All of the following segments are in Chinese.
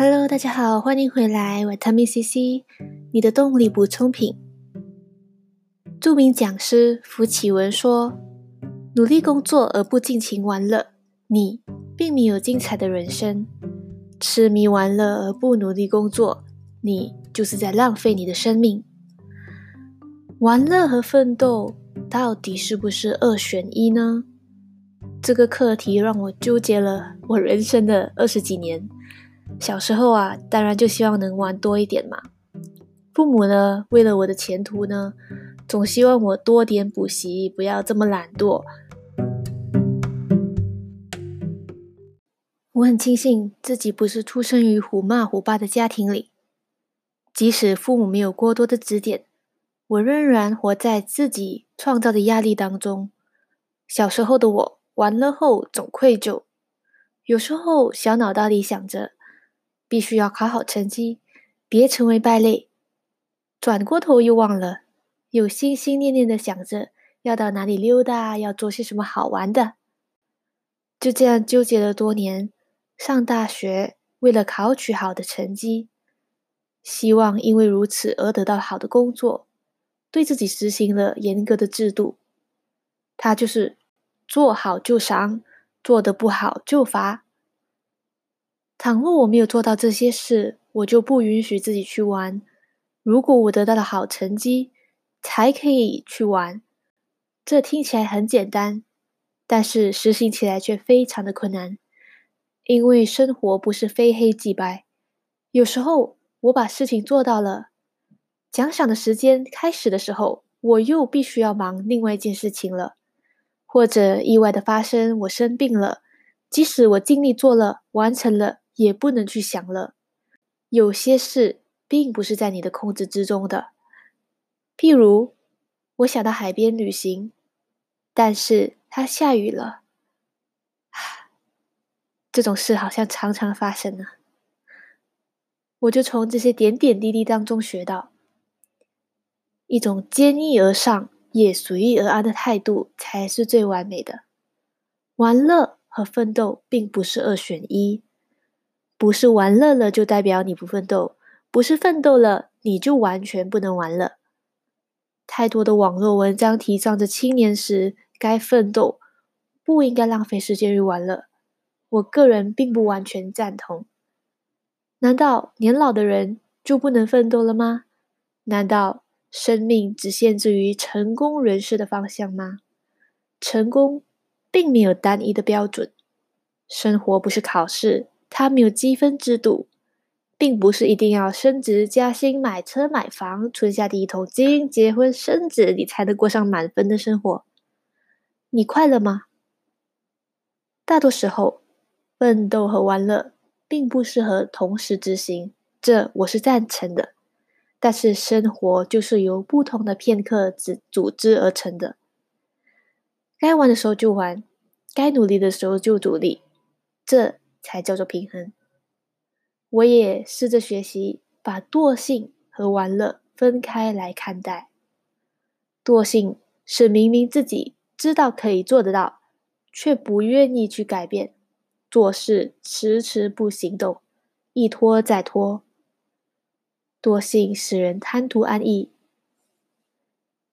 Hello，大家好，欢迎回来，维他命 C C，你的动力补充品。著名讲师福启文说：“努力工作而不尽情玩乐，你并没有精彩的人生；痴迷玩乐而不努力工作，你就是在浪费你的生命。”玩乐和奋斗到底是不是二选一呢？这个课题让我纠结了我人生的二十几年。小时候啊，当然就希望能玩多一点嘛。父母呢，为了我的前途呢，总希望我多点补习，不要这么懒惰。我很庆幸自己不是出生于虎妈虎爸的家庭里，即使父母没有过多的指点，我仍然活在自己创造的压力当中。小时候的我，玩了后总愧疚，有时候小脑袋里想着。必须要考好成绩，别成为败类。转过头又忘了，又心心念念的想着要到哪里溜达，要做些什么好玩的。就这样纠结了多年。上大学，为了考取好的成绩，希望因为如此而得到好的工作，对自己实行了严格的制度。他就是做好就赏，做得不好就罚。倘若我没有做到这些事，我就不允许自己去玩。如果我得到了好成绩，才可以去玩。这听起来很简单，但是实行起来却非常的困难。因为生活不是非黑即白，有时候我把事情做到了，奖赏的时间开始的时候，我又必须要忙另外一件事情了，或者意外的发生，我生病了，即使我尽力做了，完成了。也不能去想了，有些事并不是在你的控制之中的。譬如，我想到海边旅行，但是它下雨了，这种事好像常常发生呢。我就从这些点点滴滴当中学到，一种坚毅而上也随遇而安的态度才是最完美的。玩乐和奋斗并不是二选一。不是玩乐了就代表你不奋斗，不是奋斗了你就完全不能玩了。太多的网络文章提倡着青年时该奋斗，不应该浪费时间于玩乐。我个人并不完全赞同。难道年老的人就不能奋斗了吗？难道生命只限制于成功人士的方向吗？成功并没有单一的标准，生活不是考试。他没有积分制度，并不是一定要升职加薪、买车买房、存下第一桶金、结婚生子，你才能过上满分的生活。你快乐吗？大多时候，奋斗和玩乐并不适合同时执行，这我是赞成的。但是生活就是由不同的片刻组组织而成的，该玩的时候就玩，该努力的时候就努力，这。才叫做平衡。我也试着学习，把惰性和玩乐分开来看待。惰性是明明自己知道可以做得到，却不愿意去改变，做事迟迟不行动，一拖再拖。惰性使人贪图安逸，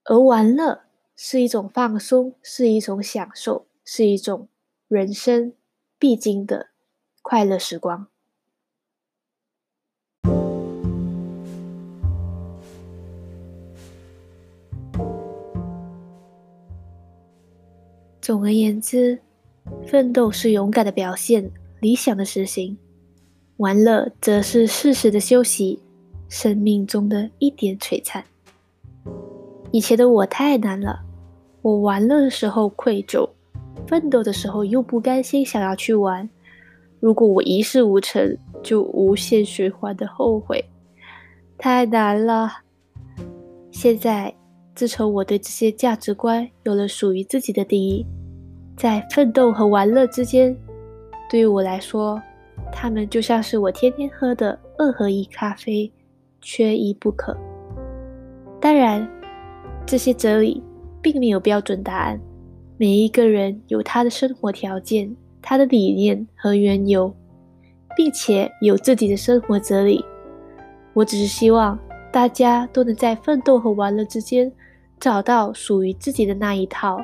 而玩乐是一种放松，是一种享受，是一种人生必经的。快乐时光。总而言之，奋斗是勇敢的表现，理想的实行；玩乐则是适时的休息，生命中的一点璀璨。以前的我太难了，我玩乐的时候愧疚，奋斗的时候又不甘心，想要去玩。如果我一事无成就无限循环的后悔，太难了。现在，自从我对这些价值观有了属于自己的定义，在奋斗和玩乐之间，对于我来说，他们就像是我天天喝的二合一咖啡，缺一不可。当然，这些哲理并没有标准答案，每一个人有他的生活条件。他的理念和缘由，并且有自己的生活哲理。我只是希望大家都能在奋斗和玩乐之间找到属于自己的那一套。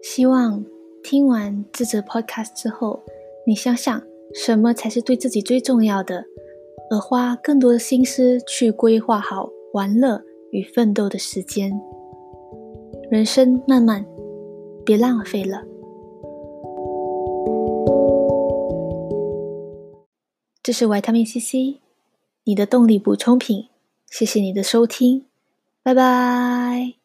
希望听完这则 podcast 之后，你想想什么才是对自己最重要的，而花更多的心思去规划好玩乐与奋斗的时间。人生漫漫，别浪费了。这是维他命 C C，你的动力补充品。谢谢你的收听，拜拜。